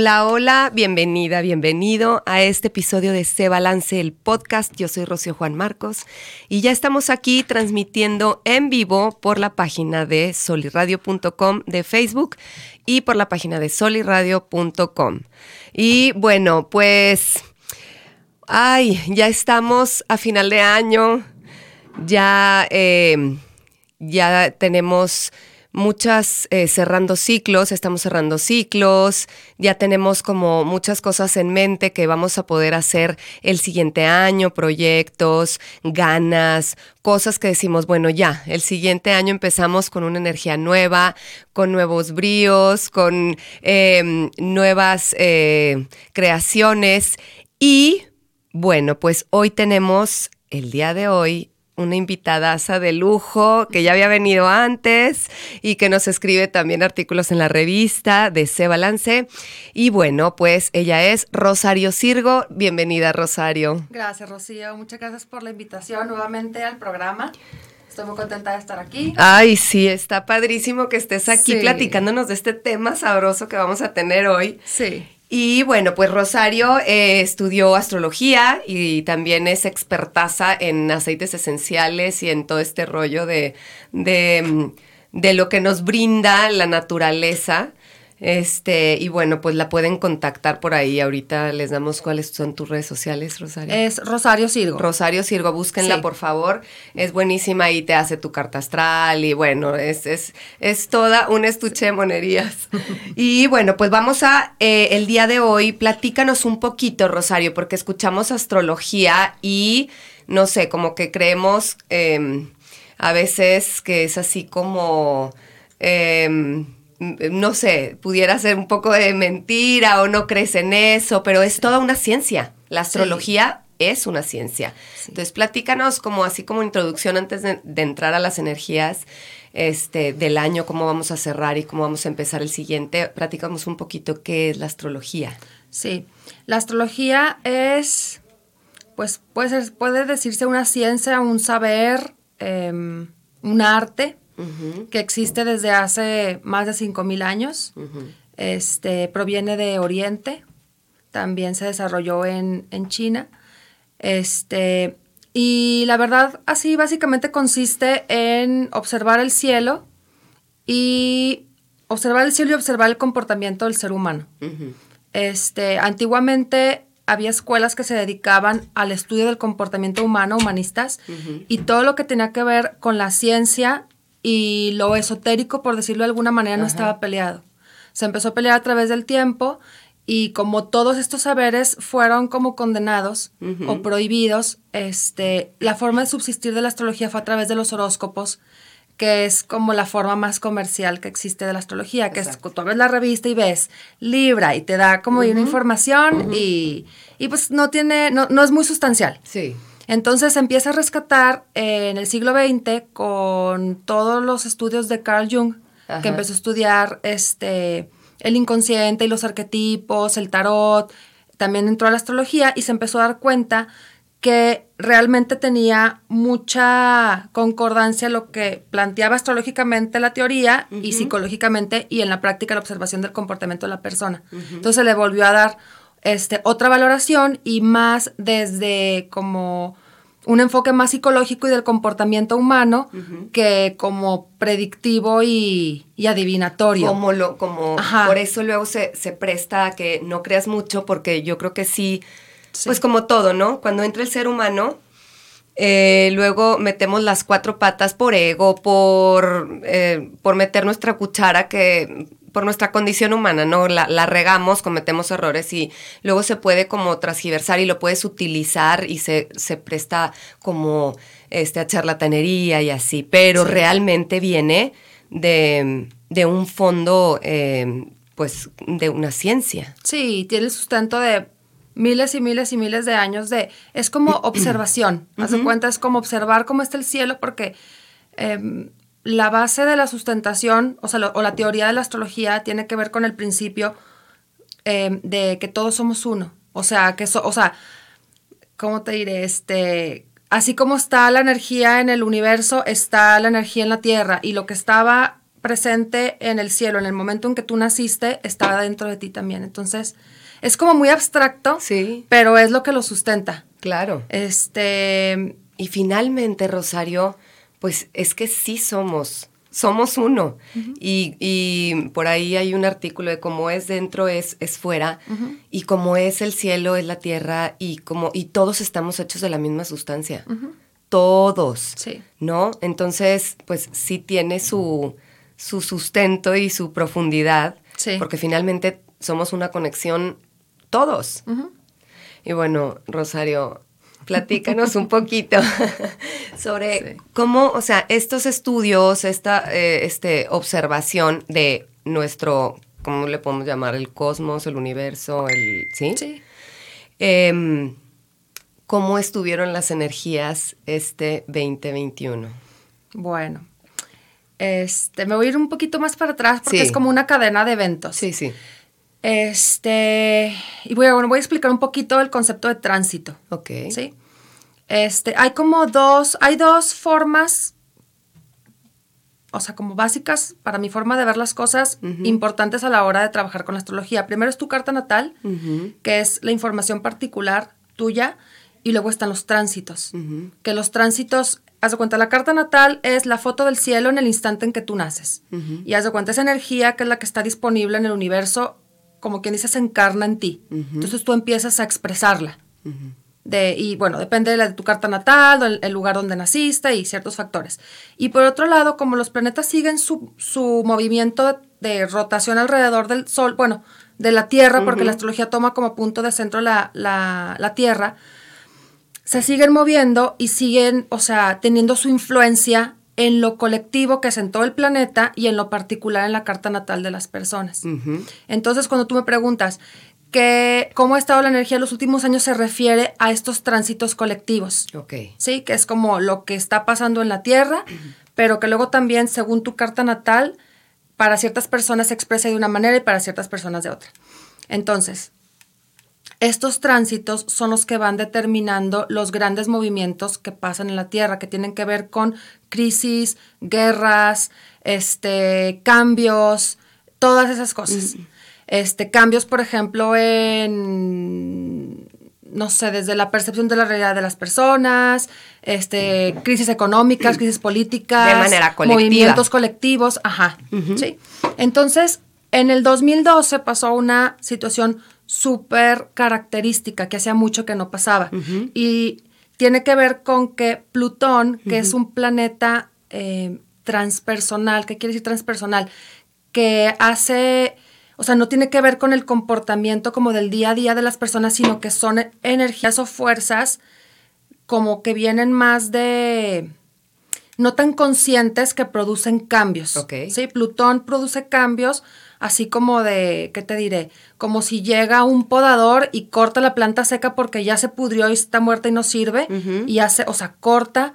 Hola, hola, bienvenida, bienvenido a este episodio de Se Balance el Podcast. Yo soy Rocío Juan Marcos y ya estamos aquí transmitiendo en vivo por la página de soliradio.com de Facebook y por la página de soliradio.com. Y bueno, pues, ay, ya estamos a final de año, ya, eh, ya tenemos muchas eh, cerrando ciclos, estamos cerrando ciclos, ya tenemos como muchas cosas en mente que vamos a poder hacer el siguiente año, proyectos, ganas, cosas que decimos, bueno, ya, el siguiente año empezamos con una energía nueva, con nuevos bríos, con eh, nuevas eh, creaciones y bueno, pues hoy tenemos el día de hoy una invitadaza de lujo que ya había venido antes y que nos escribe también artículos en la revista de Se Balance. Y bueno, pues ella es Rosario Sirgo. Bienvenida, Rosario. Gracias, Rocío. Muchas gracias por la invitación nuevamente al programa. Estoy muy contenta de estar aquí. Ay, sí, está padrísimo que estés aquí Sí. platicándonos de este tema sabroso que vamos a tener hoy. Sí. Y bueno, pues Rosario eh, estudió astrología y también es expertaza en aceites esenciales y en todo este rollo de, de, mm, de lo que nos brinda la naturaleza. Este, y bueno, pues la pueden contactar por ahí. Ahorita les damos cuáles son tus redes sociales, Rosario. Es Rosario Sirgo. Rosario Sirgo, búsquenla Sí. por favor. Es buenísima y te hace tu carta astral y bueno, es, es, es toda un estuche de monerías. y bueno, pues vamos a, eh, el día de hoy, platícanos un poquito, Rosario, porque escuchamos astrología y no sé, como que creemos eh, a veces que es así como... eh, no sé, pudiera ser un poco de mentira o no crees en eso, pero es toda una ciencia. La astrología es una ciencia. Entonces, platícanos como así como introducción antes de, de entrar a las energías este, del año, cómo vamos a cerrar y cómo vamos a empezar el siguiente. Platícanos un poquito qué es la astrología. Sí. La astrología es, pues, puede, ser- puede decirse una ciencia, un saber, em, un arte que existe desde hace más de 5.000 años. este, proviene de Oriente, también se desarrolló en, en China. Este, y la verdad, así básicamente consiste en observar el cielo y observar el cielo y observar el comportamiento del ser humano. Este, antiguamente había escuelas que se dedicaban al estudio del comportamiento humano, humanistas, y todo lo que tenía que ver con la ciencia y lo esotérico, por decirlo de alguna manera, no estaba peleado. Se empezó a pelear a través del tiempo y como todos estos saberes fueron como condenados o prohibidos, este, la forma de subsistir de la astrología fue a través de los horóscopos, que es como la forma más comercial que existe de la astrología, que Exacto. es tú ves la revista y ves Libra y te da como una información y, y pues no tiene, no, no es muy sustancial. Sí. Entonces se empieza a rescatar eh, en el siglo XX con todos los estudios de Carl Jung, Ajá. que empezó a estudiar este, el inconsciente y los arquetipos, el tarot, también entró a la astrología y se empezó a dar cuenta que realmente tenía mucha concordancia lo que planteaba astrológicamente la teoría y psicológicamente y en la práctica la observación del comportamiento de la persona. Entonces le volvió a dar este, otra valoración y más desde como un enfoque más psicológico y del comportamiento humano que como predictivo y, y adivinatorio. Como lo, como Ajá. por eso luego se, se presta a que no creas mucho, porque yo creo que sí, Sí. pues como todo, ¿no? Cuando entra el ser humano, eh, luego metemos las cuatro patas por ego, por, eh, por meter nuestra cuchara que por nuestra condición humana, ¿no? La, la regamos, cometemos errores y luego se puede como transgiversar y lo puedes utilizar y se, se presta como este, a charlatanería y así, pero Sí. realmente viene de, de un fondo eh, pues, de una ciencia. Sí, tiene el sustento de miles y miles y miles de años de... Es como observación. Haz de cuenta, es como observar cómo está el cielo porque em, la base de la sustentación, o sea, o la teoría de la astrología tiene que ver con el principio em, de que todos somos uno. O sea, que o sea, ¿cómo te diré? Este, así como está la energía en el universo, está la energía en la Tierra y lo que estaba presente en el cielo en el momento en que tú naciste estaba dentro de ti también. Entonces, es como muy abstracto, sí. pero es lo que lo sustenta. Claro. Este, y finalmente, Rosario, pues es que sí somos, somos uno. y, por ahí hay un artículo de cómo es dentro es, es fuera, y cómo es el cielo, es la tierra, y como, y todos estamos hechos de la misma sustancia. Todos. Sí. ¿No? Entonces, pues sí tiene su, su sustento y su profundidad. Sí. Porque finalmente somos una conexión todos. Y bueno, Rosario, platícanos un poquito sobre cómo, o sea, estos estudios, esta eh, este, observación de nuestro, ¿cómo le podemos llamar? El cosmos, el universo, el, ¿sí? Sí. Em, ¿Cómo estuvieron las energías este 2021? Bueno, este, me voy a ir un poquito más para atrás porque es como una cadena de eventos. Sí, sí. Este, y voy a, bueno, voy a explicar un poquito el concepto de tránsito. Ok. ¿Sí? Este, hay como dos, hay dos formas, o sea, como básicas para mi forma de ver las cosas importantes a la hora de trabajar con la astrología. Primero es tu carta natal, que es la información particular tuya, y luego están los tránsitos, que los tránsitos haz de cuenta, la carta natal es la foto del cielo en el instante en que tú naces. Y haz de cuenta, esa energía que es la que está disponible en el universo como quien dice, se encarna en ti. Entonces tú empiezas a expresarla. de, y bueno, depende de, la, de tu carta natal, el, lugar donde naciste y ciertos factores. Y por otro lado, como los planetas siguen su, su movimiento de, rotación alrededor del Sol, bueno, de la Tierra, porque la astrología toma como punto de centro la, la, la Tierra, se siguen moviendo y siguen, o sea, teniendo su influencia en lo colectivo que es en todo el planeta y en lo particular en la carta natal de las personas. Entonces, cuando tú me preguntas que cómo ha estado la energía en los últimos años, se refiere a estos tránsitos colectivos. Ok. Sí, que es como lo que está pasando en la Tierra, pero que luego también, según tu carta natal, para ciertas personas se expresa de una manera y para ciertas personas de otra. Entonces, estos tránsitos son los que van determinando los grandes movimientos que pasan en la Tierra, que tienen que ver con crisis, guerras, este, cambios, todas esas cosas. Este, cambios, por ejemplo, en no sé, desde la percepción de la realidad de las personas, este, crisis económicas, crisis políticas, de manera colectiva. movimientos colectivos, ajá, sí. Entonces, en el 2012 pasó una situación súper característica que hacía mucho que no pasaba. Y tiene que ver con que Plutón, que es un planeta eh, transpersonal, ¿qué quiere decir transpersonal? Que hace, o sea, no tiene que ver con el comportamiento como del día a día de las personas, sino que son energías o fuerzas como que vienen más de no tan conscientes que producen cambios. Sí, Plutón produce cambios así como de, ¿qué te diré? Como si llega un podador y corta la planta seca porque ya se pudrió y está muerta y no sirve, y hace, o sea, corta,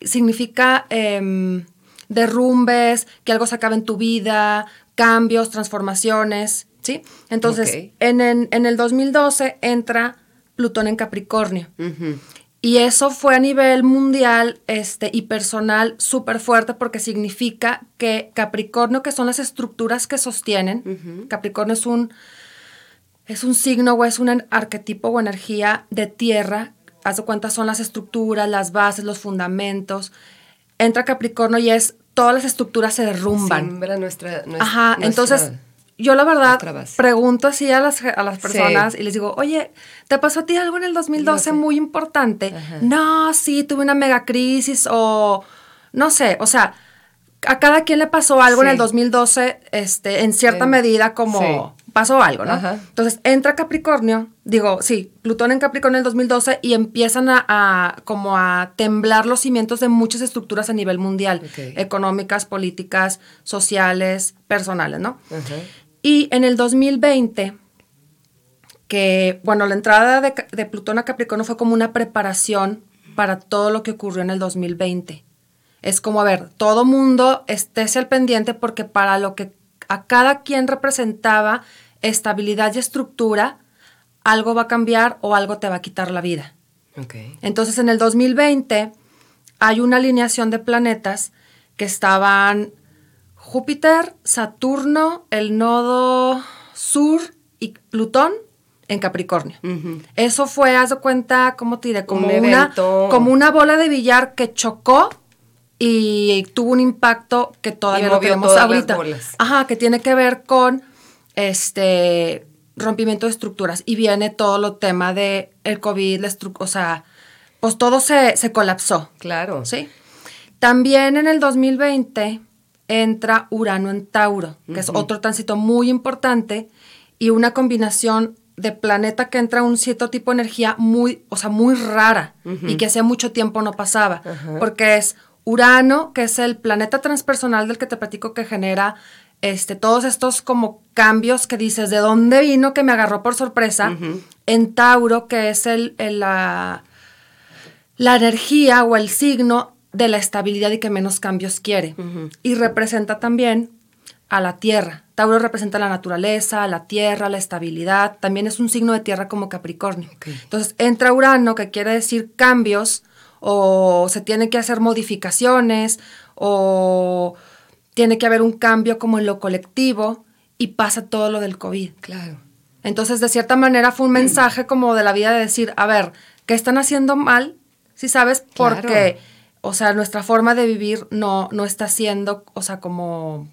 significa em, derrumbes, que algo se acabe en tu vida, cambios, transformaciones, ¿sí? Entonces, en, en, el 2012 entra Plutón en Capricornio. Y eso fue a nivel mundial este, y personal súper fuerte porque significa que Capricornio, que son las estructuras que sostienen, Capricornio es un, es un signo o es un arquetipo o energía de tierra, haz de cuenta son las estructuras, las bases, los fundamentos. Entra Capricornio y es, todas las estructuras se derrumban. nuestra, Ajá, entonces yo la verdad pregunto así a las, a las personas y les digo, oye, ¿te pasó a ti algo en el 2012 muy importante? No, sí, tuve una mega crisis o no sé, o sea, a cada quien le pasó algo en el 2012, este, en cierta medida como pasó algo, ¿no? Entonces entra Capricornio, digo, sí, Plutón en Capricornio en el 2012 y empiezan a, como a temblar los cimientos de muchas estructuras a nivel mundial, económicas, políticas, sociales, personales, ¿no? Y en el 2020, que, bueno, la entrada de, de Plutón a Capricornio fue como una preparación para todo lo que ocurrió en el 2020. Es como, a ver, todo mundo estése al pendiente porque para lo que a cada quien representaba estabilidad y estructura, algo va a cambiar o algo te va a quitar la vida. Entonces, en el 2020 hay una alineación de planetas que estaban Júpiter, Saturno, el nodo sur y Plutón en Capricornio. Eso fue, haz de cuenta, ¿cómo te diré? Como una, como una bola de billar que chocó y tuvo un impacto que todavía no vemos ahorita. Ajá, que tiene que ver con este rompimiento de estructuras. Y viene todo lo tema de el COVID, la o sea, pues todo se, se colapsó. Claro. Sí. También en el 2020 entra Urano en Tauro, que es otro tránsito muy importante y una combinación de planeta que entra un cierto tipo de energía muy, o sea, muy rara y que hace mucho tiempo no pasaba, porque es Urano, que es el planeta transpersonal del que te platico que genera este, todos estos como cambios que dices, ¿de dónde vino que me agarró por sorpresa? En Tauro, que es el, la, la energía o el signo de la estabilidad y que menos cambios quiere. Y representa también a la tierra. Tauro representa la naturaleza, la tierra, la estabilidad. También es un signo de tierra como Capricornio. Entonces entra Urano, que quiere decir cambios, o se tiene que hacer modificaciones, o tiene que haber un cambio como en lo colectivo, y pasa todo lo del COVID. Claro. Entonces, de cierta manera, fue un mensaje como de la vida de decir, a ver, ¿qué están haciendo mal? Si sabes, porque, o sea, nuestra forma de vivir no, no está siendo, o sea, como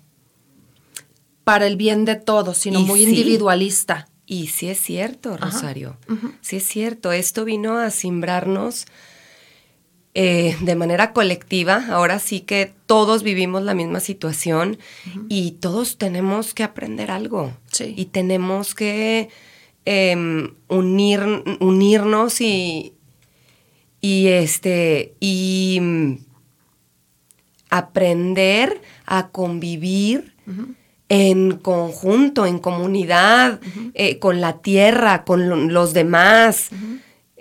para el bien de todos, sino muy individualista. Y sí es cierto, Rosario. Sí es cierto. Esto vino a simbrarnos eh, de manera colectiva. Ahora sí que todos vivimos la misma situación y todos tenemos que aprender algo. Sí. Y tenemos que em, unir, unirnos y, y este y mm, aprender a convivir en conjunto, en comunidad, eh, con la tierra, con los demás.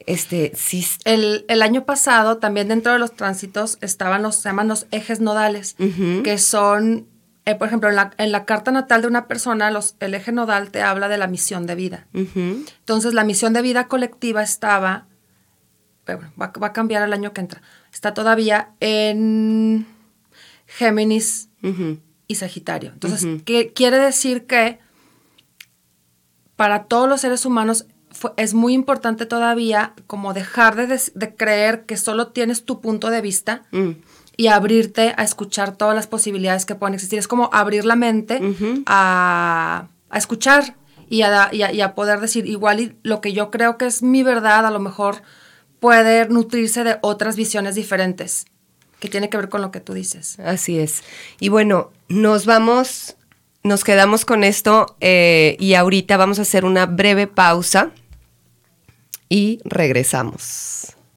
Este, sí. El, año pasado, también dentro de los tránsitos, estaban los, se llaman los ejes nodales, que son, eh, por ejemplo, en la, carta natal de una persona, los, el eje nodal te habla de la misión de vida. Entonces, la misión de vida colectiva estaba, bueno, va, va, a cambiar el año que entra, está todavía en Géminis y Sagitario. Entonces, ¿qué quiere decir que para todos los seres humanos es muy importante todavía como dejar de, creer que solo tienes tu punto de vista mm. y abrirte a escuchar todas las posibilidades que pueden existir. Es como abrir la mente a, escuchar y a, y a, poder decir, igual y lo que yo creo que es mi verdad, a lo mejor puede nutrirse de otras visiones diferentes que tiene que ver con lo que tú dices. Así es. Y bueno, nos vamos, nos quedamos con esto eh, y ahorita vamos a hacer una breve pausa y regresamos.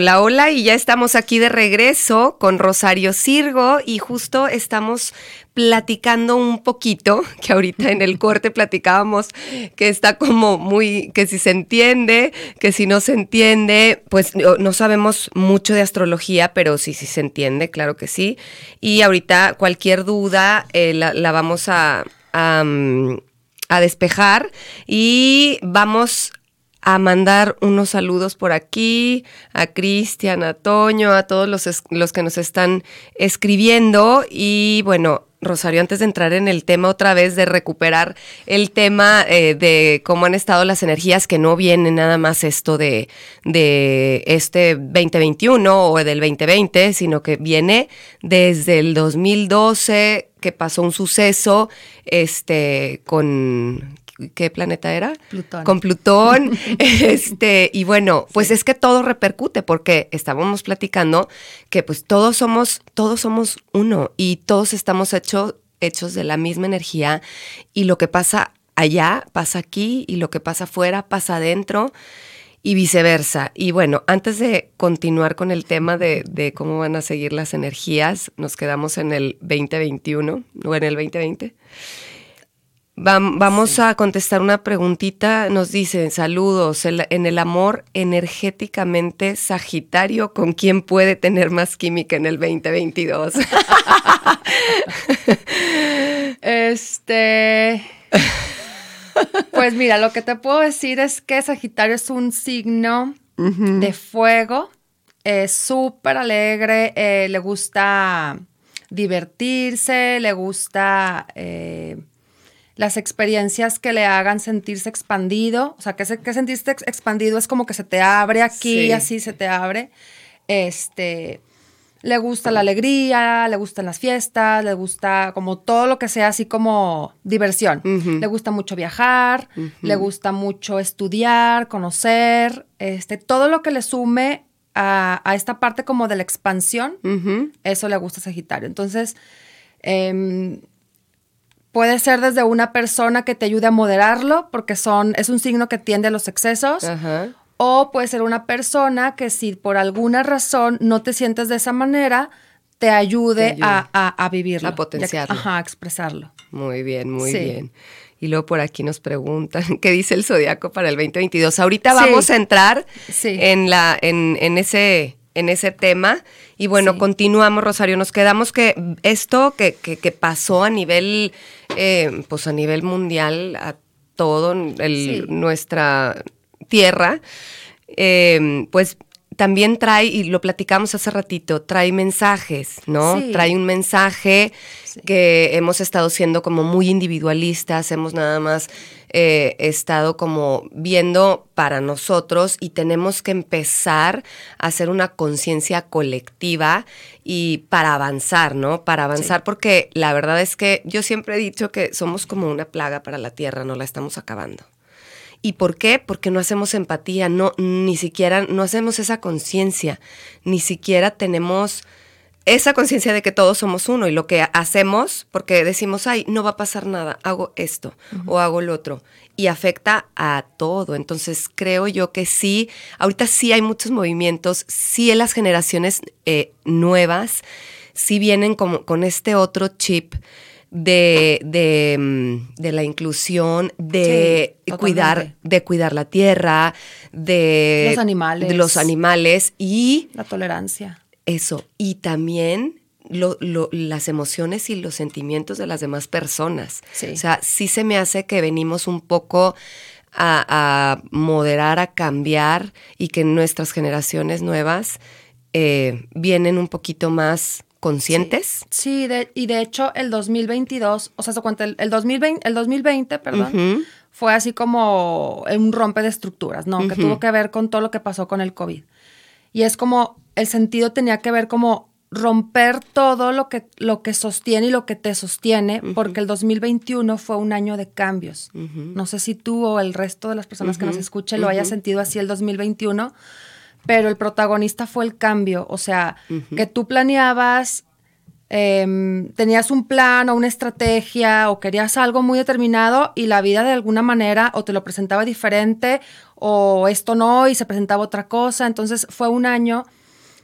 Hola, hola, y ya estamos aquí de regreso con Rosario Sirgo y justo estamos platicando un poquito, que ahorita en el corte platicábamos que está como muy, que si se entiende, que si no se entiende, pues no, sabemos mucho de astrología, pero sí, sí se entiende, claro que sí. Y ahorita cualquier duda eh, la, vamos a, a, mm, a despejar y vamos a mandar unos saludos por aquí, a Cristian, a Toño, a todos los, los que nos están escribiendo. Y bueno, Rosario, antes de entrar en el tema otra vez, de recuperar el tema eh, de cómo han estado las energías, que no viene nada más esto de, de este 2021 o del 2020, sino que viene desde el 2012 que pasó un suceso este, con ¿qué planeta era? Plutón. Con Plutón. este, y bueno, pues es que todo repercute porque estábamos platicando que pues todos somos, todos somos uno y todos estamos hechos hechos de la misma energía y lo que pasa allá pasa aquí y lo que pasa afuera pasa adentro y viceversa. Y bueno, antes de continuar con el tema de, de, cómo van a seguir las energías, nos quedamos en el 2021 o en el 2020 vamos a contestar una preguntita. Nos dicen, saludos, en el amor energéticamente Sagitario, ¿con quién puede tener más química en el 2022? este... Pues mira, lo que te puedo decir es que Sagitario es un signo de fuego, es súper alegre, eh, le gusta divertirse, le gusta... Eh, las experiencias que le hagan sentirse expandido, o sea, que, que sentirse expandido es como que se te abre aquí, así se te abre. Este, le gusta la alegría, le gustan las fiestas, le gusta como todo lo que sea así como diversión. Le gusta mucho viajar, le gusta mucho estudiar, conocer, este, todo lo que le sume a, esta parte como de la expansión, eso le gusta a Sagitario. Entonces, eh, Puede ser desde una persona que te ayude a moderarlo, porque son, es un signo que tiende a los excesos. O puede ser una persona que si por alguna razón no te sientes de esa manera, te ayude, A, a, vivirlo. A potenciarlo. ajá, a expresarlo. Muy bien, muy bien. Y luego por aquí nos preguntan, ¿qué dice el zodiaco para el 2022? Ahorita vamos a entrar en, la, en, en, ese, en ese tema. Y bueno, continuamos, Rosario. Nos quedamos que esto que, que, pasó a nivel, eh, pues a nivel mundial, a todo el, nuestra tierra, eh, pues también trae, y lo platicamos hace ratito, trae mensajes, ¿no? Trae un mensaje que hemos estado siendo como muy individualistas, hemos nada más eh, estado como viendo para nosotros y tenemos que empezar a hacer una conciencia colectiva y para avanzar, ¿no? Para avanzar porque la verdad es que yo siempre he dicho que somos como una plaga para la tierra, no la estamos acabando. ¿Y por qué? Porque no hacemos empatía, no, ni siquiera, no hacemos esa conciencia, ni siquiera tenemos esa conciencia de que todos somos uno y lo que hacemos, porque decimos, ay, no va a pasar nada, hago esto o hago lo otro, y afecta a todo. Entonces creo yo que sí, ahorita sí hay muchos movimientos, sí en las generaciones eh, nuevas, sí vienen como con este otro chip de, de, mm, de la inclusión, de cuidar, de cuidar la tierra, de los animales. de los animales y la tolerancia. Eso. Y también lo- lo- las emociones y los sentimientos de las demás personas. Sí. O sea, sí se me hace que venimos un poco a, a moderar, a cambiar y que nuestras generaciones nuevas eh, vienen un poquito más conscientes. Sí, de- y de hecho el 2022, o sea, se cuenta, el, el 2020, el 2020, perdón, Ujú. fue así como un rompe de estructuras, ¿no? Que tuvo que ver con todo lo que pasó con el COVID. Y es como, el sentido tenía que ver como romper todo lo que, lo que sostiene y lo que te sostiene, porque el 2021 fue un año de cambios. No sé si tú o el resto de las personas que nos escuchen lo haya sentido así el 2021, pero el protagonista fue el cambio, o sea, que tú planeabas em, tenías un plan o una estrategia o querías algo muy determinado y la vida de alguna manera o te lo presentaba diferente o esto no y se presentaba otra cosa. Entonces fue un año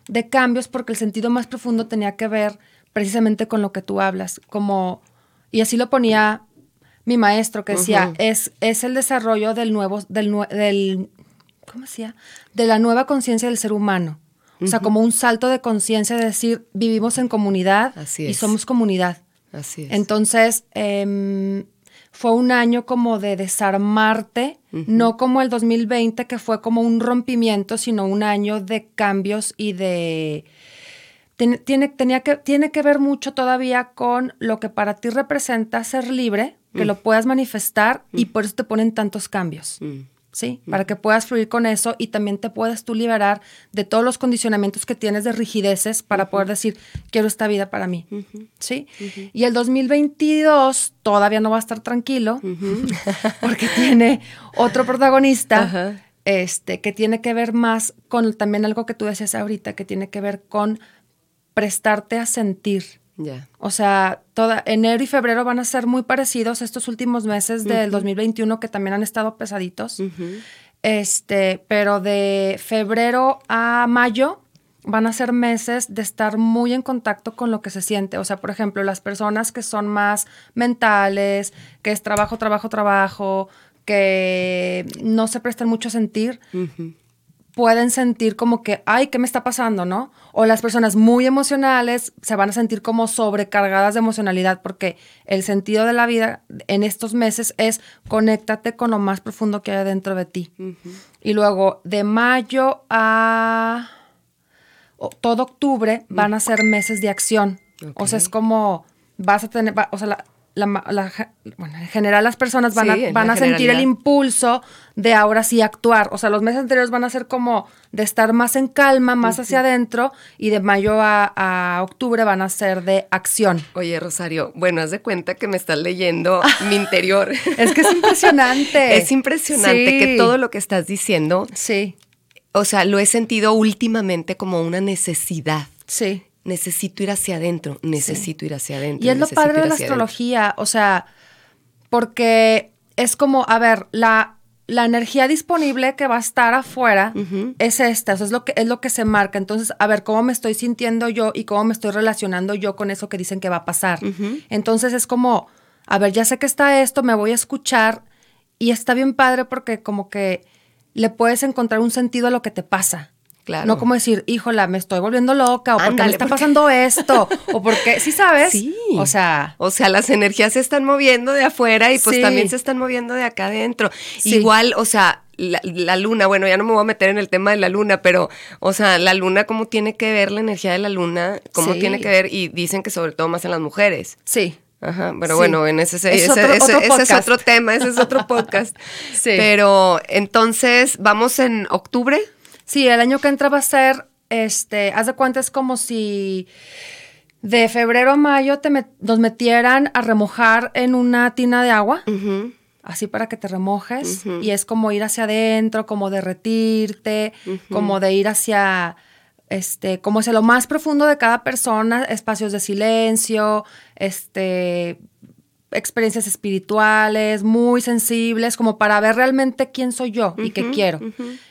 de cambios porque el sentido más profundo tenía que ver precisamente con lo que tú hablas, como, y así lo ponía mi maestro que decía, es, es el desarrollo del nuevo, del, del ¿cómo decía? De la nueva conciencia del ser humano. O sea, como un salto de conciencia de decir, vivimos en comunidad Así y somos comunidad. Así es. Entonces, em, fue un año como de desarmarte, no como el 2020, que fue como un rompimiento, sino un año de cambios y de... Tiene, tiene, tenía que, tiene que ver mucho todavía con lo que para ti representa ser libre, que lo puedas manifestar y por eso te ponen tantos cambios. ¿Sí? Para que puedas fluir con eso y también te puedas tú liberar de todos los condicionamientos que tienes de rigideces para poder decir, quiero esta vida para mí, ¿sí? Y el 2022 todavía no va a estar tranquilo porque tiene otro protagonista. Este, que tiene que ver más con también algo que tú decías ahorita, que tiene que ver con prestarte a sentir. O sea, toda, enero y febrero van a ser muy parecidos estos últimos meses del 2021 que también han estado pesaditos. Este, pero de febrero a mayo van a ser meses de estar muy en contacto con lo que se siente. O sea, por ejemplo, las personas que son más mentales, que es trabajo, trabajo, trabajo, que no se prestan mucho a sentir, pueden sentir como que, ay, ¿qué me está pasando, no? O las personas muy emocionales se van a sentir como sobrecargadas de emocionalidad porque el sentido de la vida en estos meses es conéctate con lo más profundo que hay dentro de ti. Y luego de mayo a o- todo octubre van a ser meses de acción. O sea, es como vas a tener, va- o sea, la, la la bueno, en general las personas van Sí, a, van a sentir el impulso de ahora sí actuar. O sea, los meses anteriores van a ser como de estar más en calma, más hacia adentro, y de mayo a, a octubre van a ser de acción. Oye, Rosario, bueno, haz de cuenta que me estás leyendo mi interior. Es que es impresionante. es impresionante Sí. que todo lo que estás diciendo, Sí, o sea, lo he sentido últimamente como una necesidad. sí. Necesito ir hacia adentro, necesito ir hacia adentro. Y es lo padre de la adentro. astrología, o sea, porque es como, a ver, la, la energía disponible que va a estar afuera es esta, o sea, es lo, que, es lo que se marca. Entonces, a ver, cómo me estoy sintiendo yo y cómo me estoy relacionando yo con eso que dicen que va a pasar. Entonces es como, a ver, ya sé que está esto, me voy a escuchar y está bien padre porque como que le puedes encontrar un sentido a lo que te pasa. Claro. No como decir, híjola, me estoy volviendo loca, o porque me está pasando esto, o porque, sí sabes. Sí. O sea, O sea, las energías se están moviendo de afuera y pues Sí. también se están moviendo de acá adentro. Sí. Igual, o sea, la, la luna, bueno, ya no me voy a meter en el tema de la luna, pero, o sea, la luna, ¿cómo tiene que ver la energía de la luna? ¿Cómo Sí. tiene que ver? Y dicen que sobre todo más en las mujeres. sí. Ajá, pero Sí. bueno, en ese, ese, Es otro- ese- otro ese es otro tema, ese es otro podcast. Sí. Pero entonces, ¿vamos en octubre? Sí, el año que entra va a ser, este, haz de cuenta, es como si de febrero a mayo te met- nos metieran a remojar en una tina de agua, así para que te remojes, y es como ir hacia adentro, como derretirte, como de ir hacia, este, como hacia lo más profundo de cada persona, espacios de silencio, este, experiencias espirituales, muy sensibles, como para ver realmente quién soy yo y qué quiero.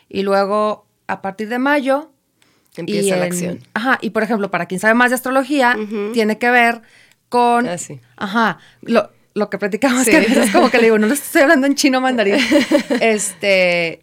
Y luego, a partir de mayo... Empieza y la acción. Ajá, y por ejemplo, para quien sabe más de astrología, tiene que ver con... Ah, sí. Ajá, lo, lo que platicamos Sí. que a veces como que le digo, no lo estoy hablando en chino mandarín. este,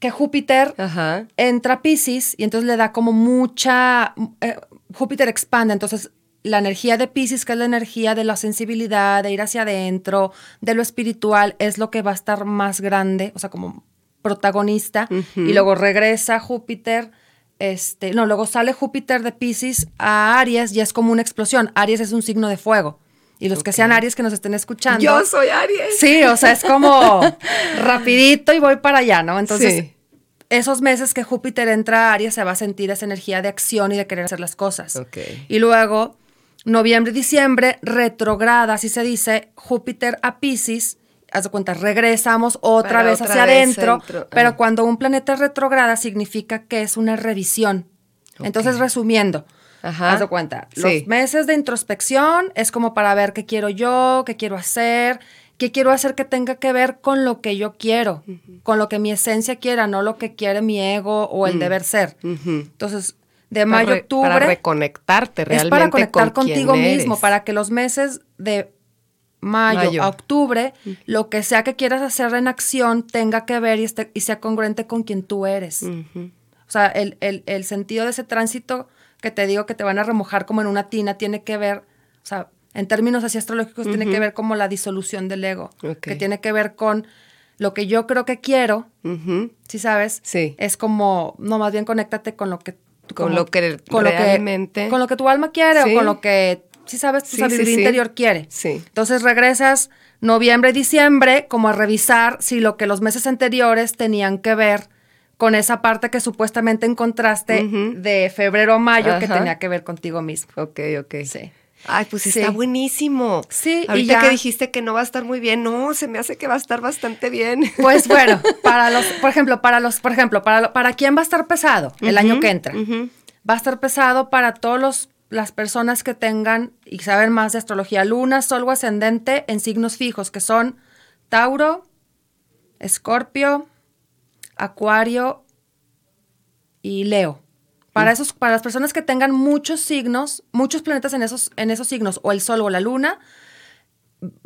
que Júpiter Ajá. entra a Pisces y entonces le da como mucha... eh, Júpiter expande, entonces la energía de Pisces, que es la energía de la sensibilidad, de ir hacia adentro, de lo espiritual, es lo que va a estar más grande, o sea, como protagonista. Y luego regresa Júpiter, este, no, luego sale Júpiter de Pisces a Aries y es como una explosión. Aries es un signo de fuego. Y los que sean Aries que nos estén escuchando. Yo soy Aries. Sí, o sea, es como rapidito y voy para allá, ¿no? Entonces, Sí. esos meses que Júpiter entra a Aries se va a sentir esa energía de acción y de querer hacer las cosas. Y luego, noviembre y diciembre, retrograda, así se dice, Júpiter a Pisces. Haz de cuenta, regresamos otra Para vez otra hacia vez adentro, centro. pero Ah. cuando un planeta retrograda significa que es una revisión. Entonces, resumiendo, Ajá. haz de cuenta, los Sí. meses de introspección es como para ver qué quiero yo, qué quiero hacer, qué quiero hacer que tenga que ver con lo que yo quiero, con lo que mi esencia quiera, no lo que quiere mi ego o el deber ser. Entonces, de Para mayo a re- octubre Para reconectarte es realmente para conectar con contigo mismo, para que los meses de mayo, Mayo. a octubre, lo que sea que quieras hacer en acción tenga que ver y, esté- y sea congruente con quien tú eres. O sea, el, el- el sentido de ese tránsito que te digo que te van a remojar como en una tina tiene que ver, o sea, en términos así astrológicos, tiene que ver como la disolución del ego, que tiene que ver con lo que yo creo que quiero. ¿sí sabes? Sí. Es como, no, más bien conéctate con lo que... Con lo que realmente- con lo que tu alma quiere Sí. o con lo que, sí sabes, tu Sí, sabiduría sí. interior quiere. Sí. Entonces regresas noviembre, diciembre, como a revisar si lo que los meses anteriores tenían que ver con esa parte que supuestamente encontraste de febrero a mayo que tenía que ver contigo mismo. Ok, ok. Sí. Ay, pues Sí. está buenísimo. Sí, y Ahorita ya- que dijiste que no va a estar muy bien, no, se me hace que va a estar bastante bien. Pues bueno, para los, por ejemplo, para los, por ejemplo, para, para quién va a estar pesado el año que entra. Va a estar pesado para todos los las personas que tengan y saben más de astrología, luna, sol o ascendente en signos fijos, que son Tauro, Escorpio, Acuario y Leo. Para, esos, para las personas que tengan muchos signos, muchos planetas en esos, en esos signos, o el sol o la luna,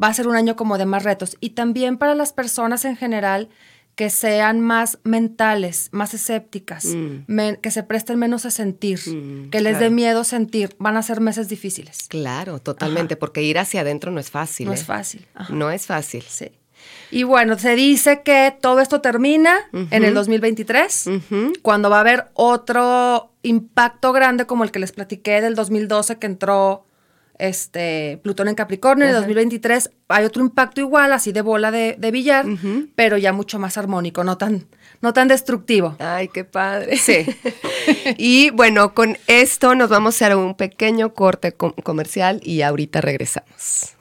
va a ser un año como de más retos. Y también para las personas en general que sean más mentales, más escépticas, men- que se presten menos a sentir, Mm, que les dé miedo sentir, van a ser meses difíciles. Claro, totalmente, porque ir hacia adentro no es fácil. No ¿eh? es fácil. Ajá. No es fácil. Sí. Y bueno, se dice que todo esto termina en el 2023, cuando va a haber otro impacto grande como el que les platiqué del 2012 que entró este Plutón en Capricornio. En el 2023 hay otro impacto igual, así de bola de, de billar, pero ya mucho más armónico, no tan, no tan destructivo. Ay, qué padre. Sí. y bueno, con esto nos vamos a hacer un pequeño corte com- comercial y ahorita regresamos.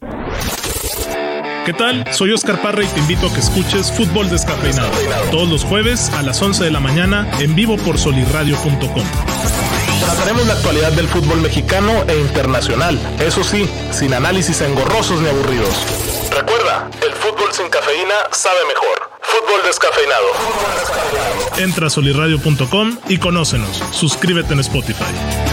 ¿Qué tal? Soy Oscar Parra y te invito a que escuches Fútbol Descafeinado todos los jueves a las 11 de la mañana en vivo por solirradio.com. Trataremos la actualidad del fútbol mexicano e internacional. Eso sí, sin análisis engorrosos ni aburridos. Recuerda, el fútbol sin cafeína sabe mejor. Fútbol descafeinado. Entra a solirradio.com y conócenos. Suscríbete en Spotify.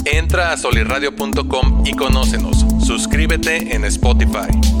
Entra a solirradio.com y conócenos. Suscríbete en Spotify.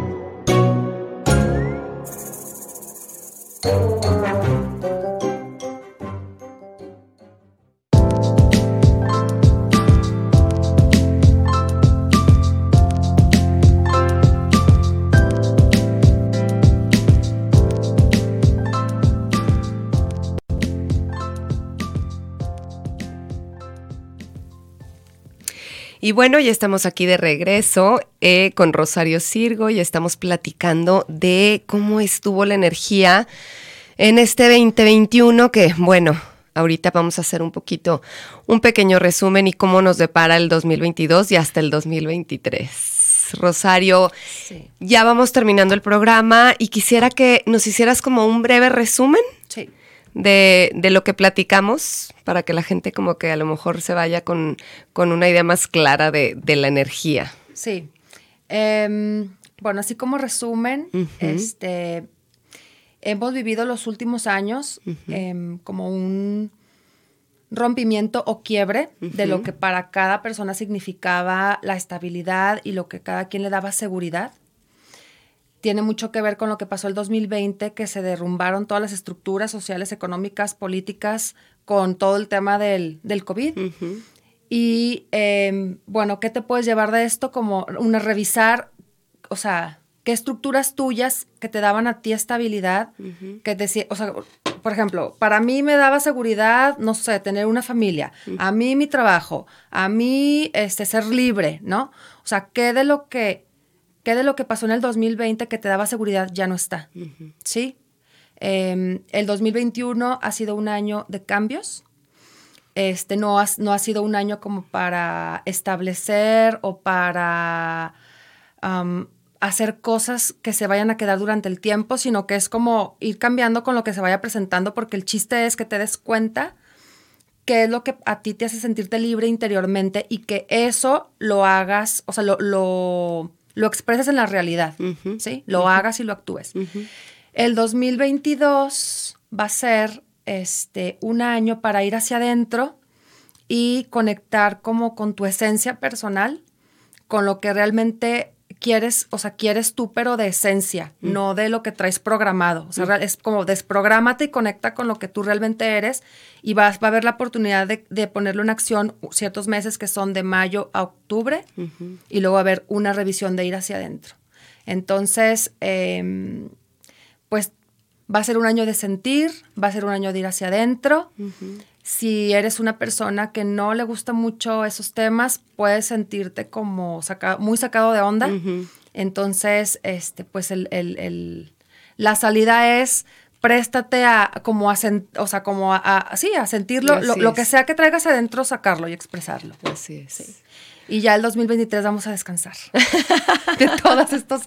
Música Y bueno, ya estamos aquí de regreso eh, con Rosario Sirgo y estamos platicando de cómo estuvo la energía en este 2021 que, bueno, ahorita vamos a hacer un poquito, un pequeño resumen y cómo nos depara el 2022 y hasta el 2023. Rosario, ya vamos terminando el programa y quisiera que nos hicieras como un breve resumen. Sí de, de, lo que platicamos para que la gente como que a lo mejor se vaya con, con una idea más clara de, de la energía. Sí. Eh, bueno, así como resumen, uh -huh. este, hemos vivido los últimos años uh -huh. eh, como un rompimiento o quiebre uh -huh. de lo que para cada persona significaba la estabilidad y lo que cada quien le daba seguridad tiene mucho que ver con lo que pasó el 2020, que se derrumbaron todas las estructuras sociales, económicas, políticas, con todo el tema del, del COVID. Uh -huh. Y eh, bueno, ¿qué te puedes llevar de esto? Como una revisar, o sea, qué estructuras tuyas que te daban a ti estabilidad, uh -huh. que decía, o sea, por ejemplo, para mí me daba seguridad, no sé, tener una familia, uh -huh. a mí mi trabajo, a mí este, ser libre, ¿no? O sea, ¿qué de lo que ¿Qué de lo que pasó en el 2020 que te daba seguridad ya no está? Uh -huh. ¿Sí? Eh, el 2021 ha sido un año de cambios. Este, no, ha, no ha sido un año como para establecer o para um, hacer cosas que se vayan a quedar durante el tiempo, sino que es como ir cambiando con lo que se vaya presentando, porque el chiste es que te des cuenta qué es lo que a ti te hace sentirte libre interiormente y que eso lo hagas, o sea, lo, lo lo expreses en la realidad, uh -huh. ¿sí? Lo uh -huh. hagas y lo actúes. Uh -huh. El 2022 va a ser este, un año para ir hacia adentro y conectar como con tu esencia personal, con lo que realmente quieres, o sea, quieres tú, pero de esencia, mm. no de lo que traes programado. O sea, mm. es como desprográmate y conecta con lo que tú realmente eres y vas, va a haber la oportunidad de, de ponerlo en acción ciertos meses que son de mayo a octubre uh -huh. y luego va a haber una revisión de ir hacia adentro. Entonces, eh, pues va a ser un año de sentir, va a ser un año de ir hacia adentro. Uh -huh. Si eres una persona que no le gusta mucho esos temas, puedes sentirte como saca, muy sacado de onda. Uh -huh. Entonces, este, pues el, el, el, la salida es préstate a como a, o sea, como a, a, sí, a sentirlo, lo, lo, que sea que traigas adentro, sacarlo y expresarlo. Así es. Sí. Y ya el 2023 vamos a descansar de todos estos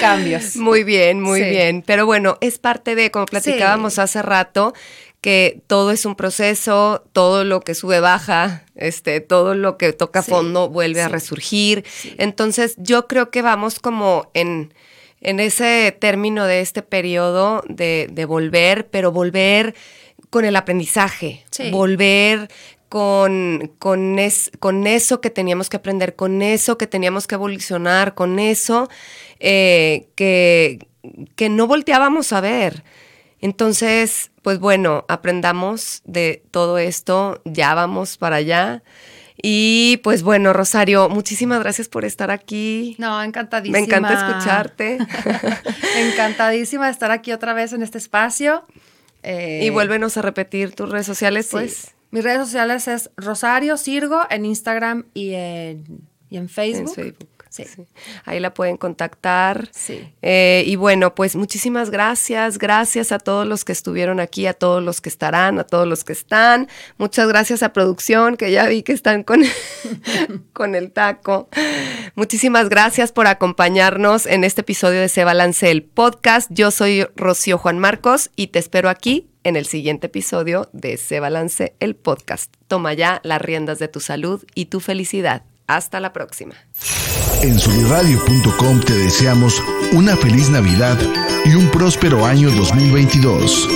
cambios. Muy bien, muy sí. bien. Pero bueno, es parte de, como platicábamos sí. hace rato, que todo es un proceso, todo lo que sube baja, este, todo lo que toca sí, fondo vuelve sí, a resurgir. Sí. Entonces, yo creo que vamos como en, en ese término de este periodo de, de volver, pero volver con el aprendizaje, volver con, con, es, con, eso que teníamos que aprender, con eso que teníamos que evolucionar, con eso eh, que, que no volteábamos a ver. Entonces, pues bueno, aprendamos de todo esto, ya vamos para allá. Y pues bueno, Rosario, muchísimas gracias por estar aquí. No, encantadísima. Me encanta escucharte. encantadísima de estar aquí otra vez en este espacio. Eh, y vuélvenos a repetir tus redes sociales, sí. pues. Mis redes sociales es Rosario Sirgo en Instagram y en, y en Facebook. En Facebook. Sí. sí. Ahí la pueden contactar. Sí. Eh, y bueno, pues muchísimas gracias. Gracias a todos los que estuvieron aquí, a todos los que estarán, a todos los que están. Muchas gracias a producción, que ya vi que están con, con el taco. Muchísimas gracias por acompañarnos en este episodio de Se Balance el Podcast. Yo soy Rocío Juan Marcos y te espero aquí en el siguiente episodio de Se Balance el Podcast. Toma ya las riendas de tu salud y tu felicidad. Hasta la próxima. En soliradio.com te deseamos una feliz Navidad y un próspero año 2022.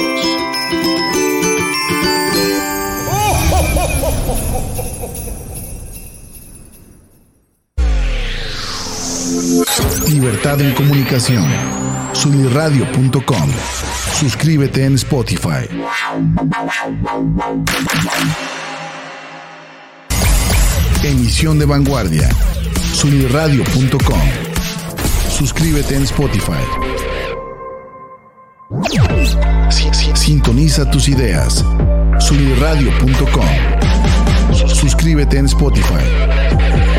Libertad en comunicación. Sunirradio.com. Suscríbete en Spotify. Emisión de vanguardia. Sunirradio.com. Suscríbete en Spotify. Sintoniza tus ideas. Sunirradio.com. Suscríbete en Spotify.